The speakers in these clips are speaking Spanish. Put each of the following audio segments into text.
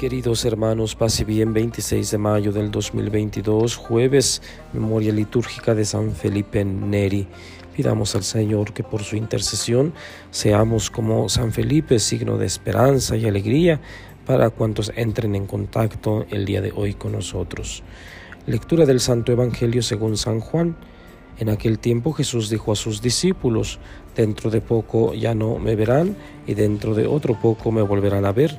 Queridos hermanos, pase bien 26 de mayo del 2022, jueves, memoria litúrgica de San Felipe Neri. Pidamos al Señor que por su intercesión seamos como San Felipe, signo de esperanza y alegría para cuantos entren en contacto el día de hoy con nosotros. Lectura del Santo Evangelio según San Juan. En aquel tiempo Jesús dijo a sus discípulos, dentro de poco ya no me verán y dentro de otro poco me volverán a ver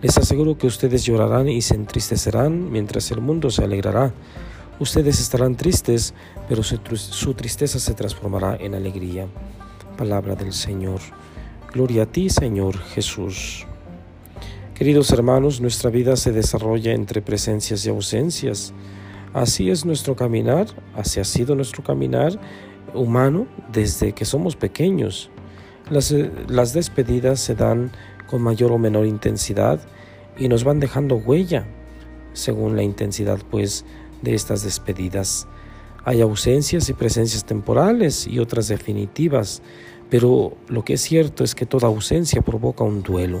Les aseguro que ustedes llorarán y se entristecerán mientras el mundo se alegrará. Ustedes estarán tristes, pero su, tristeza se transformará en alegría. Palabra del Señor. Gloria a ti, Señor Jesús. Queridos hermanos, nuestra vida se desarrolla entre presencias y ausencias. Así es nuestro caminar, así ha sido nuestro caminar humano desde que somos pequeños. Las, las despedidas se dan con mayor o menor intensidad y nos van dejando huella según la intensidad pues de estas despedidas. Hay ausencias y presencias temporales y otras definitivas, pero lo que es cierto es que toda ausencia provoca un duelo.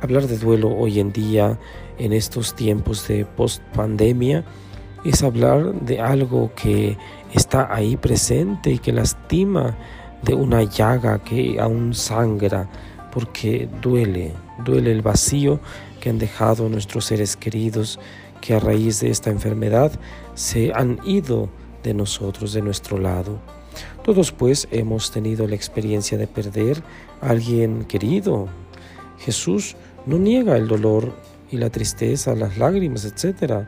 Hablar de duelo hoy en día, en estos tiempos de post-pandemia, es hablar de algo que está ahí presente y que lastima, de una llaga que aún sangra, porque duele, duele el vacío que han dejado nuestros seres queridos que a raíz de esta enfermedad se han ido de nosotros, de nuestro lado. Todos pues hemos tenido la experiencia de perder a alguien querido. Jesús no niega el dolor y la tristeza, las lágrimas, etc.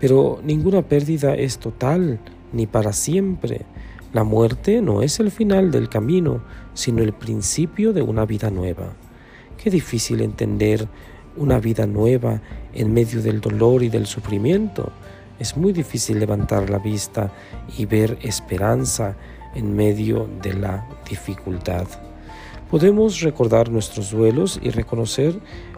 Pero ninguna pérdida es total ni para siempre. La muerte no es el final del camino, sino el principio de una vida nueva. Qué difícil entender una vida nueva en medio del dolor y del sufrimiento. Es muy difícil levantar la vista y ver esperanza en medio de la dificultad. Podemos recordar nuestros duelos y reconocer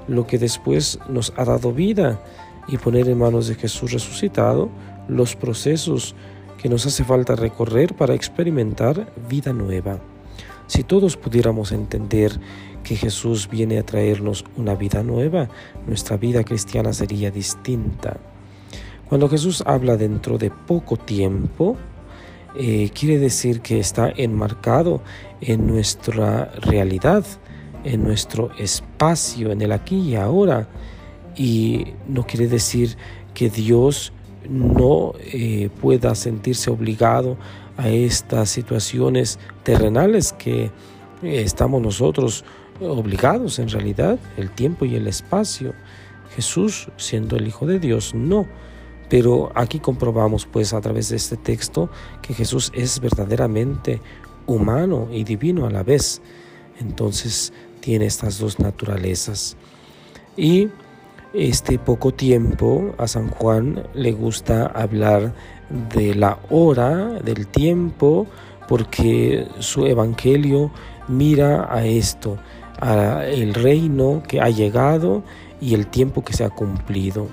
lo que después nos ha dado vida y poner en manos de Jesús resucitado los procesos que nos hace falta recorrer para experimentar vida nueva. Si todos pudiéramos entender que Jesús viene a traernos una vida nueva, nuestra vida cristiana sería distinta. Cuando Jesús habla dentro de poco tiempo, eh, quiere decir que está enmarcado en nuestra realidad, en nuestro espacio, en el aquí y ahora. Y no quiere decir que Dios no eh, pueda sentirse obligado a estas situaciones terrenales que eh, estamos nosotros obligados en realidad, el tiempo y el espacio. Jesús, siendo el Hijo de Dios, no. Pero aquí comprobamos pues a través de este texto que Jesús es verdaderamente humano y divino a la vez. Entonces tiene estas dos naturalezas. Y este poco tiempo a San Juan le gusta hablar de la hora, del tiempo, porque su evangelio mira a esto, a el reino que ha llegado y el tiempo que se ha cumplido.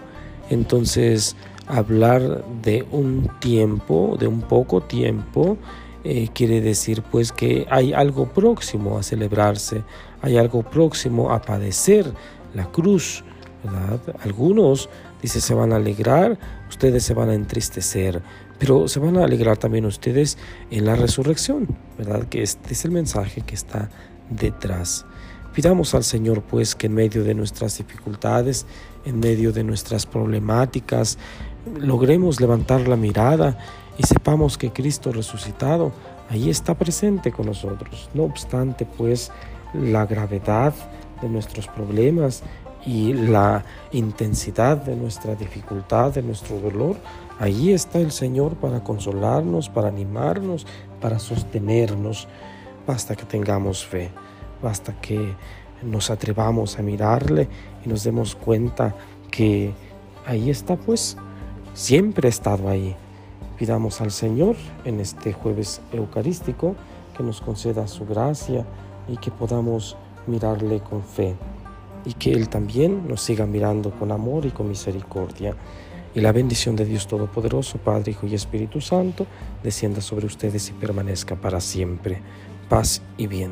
Entonces, hablar de un tiempo, de un poco tiempo, eh, quiere decir pues que hay algo próximo a celebrarse, hay algo próximo a padecer la cruz, algunos, dice, se van a alegrar, ustedes se van a entristecer, pero se van a alegrar también ustedes en la resurrección, ¿verdad? Que este es el mensaje que está detrás. Pidamos al Señor pues que en medio de nuestras dificultades, en medio de nuestras problemáticas, logremos levantar la mirada y sepamos que Cristo resucitado ahí está presente con nosotros. No obstante pues la gravedad de nuestros problemas y la intensidad de nuestra dificultad, de nuestro dolor, allí está el Señor para consolarnos, para animarnos, para sostenernos. Basta que tengamos fe, basta que nos atrevamos a mirarle y nos demos cuenta que ahí está pues siempre ha estado ahí. Pidamos al Señor en este jueves eucarístico que nos conceda su gracia y que podamos mirarle con fe y que Él también nos siga mirando con amor y con misericordia. Y la bendición de Dios Todopoderoso, Padre, Hijo y Espíritu Santo, descienda sobre ustedes y permanezca para siempre. Paz y bien.